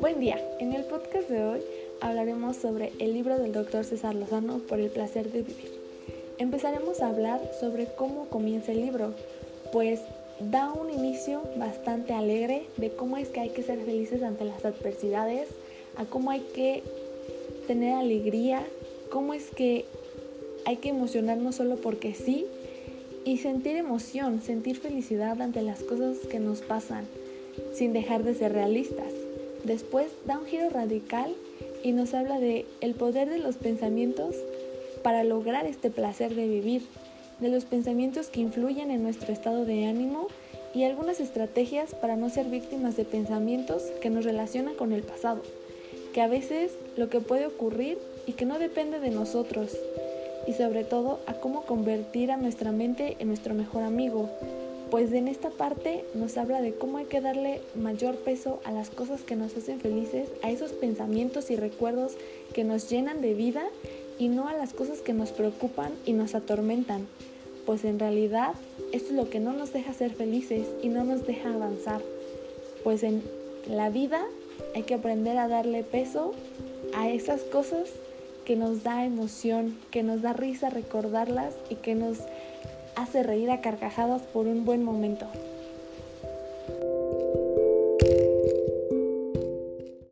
Buen día, en el podcast de hoy hablaremos sobre el libro del doctor César Lozano por el placer de vivir. Empezaremos a hablar sobre cómo comienza el libro, pues da un inicio bastante alegre de cómo es que hay que ser felices ante las adversidades, a cómo hay que tener alegría, cómo es que hay que emocionarnos solo porque sí y sentir emoción, sentir felicidad ante las cosas que nos pasan, sin dejar de ser realistas. Después da un giro radical y nos habla de el poder de los pensamientos para lograr este placer de vivir, de los pensamientos que influyen en nuestro estado de ánimo y algunas estrategias para no ser víctimas de pensamientos que nos relacionan con el pasado, que a veces lo que puede ocurrir y que no depende de nosotros, y sobre todo a cómo convertir a nuestra mente en nuestro mejor amigo, pues en esta parte nos habla de cómo hay que darle mayor peso a las cosas que nos hacen felices, a esos pensamientos y recuerdos que nos llenan de vida y no a las cosas que nos preocupan y nos atormentan, pues en realidad esto es lo que no nos deja ser felices y no nos deja avanzar, pues en la vida hay que aprender a darle peso a esas cosas que nos da emoción, que nos da risa recordarlas y que nos hace reír a carcajadas por un buen momento.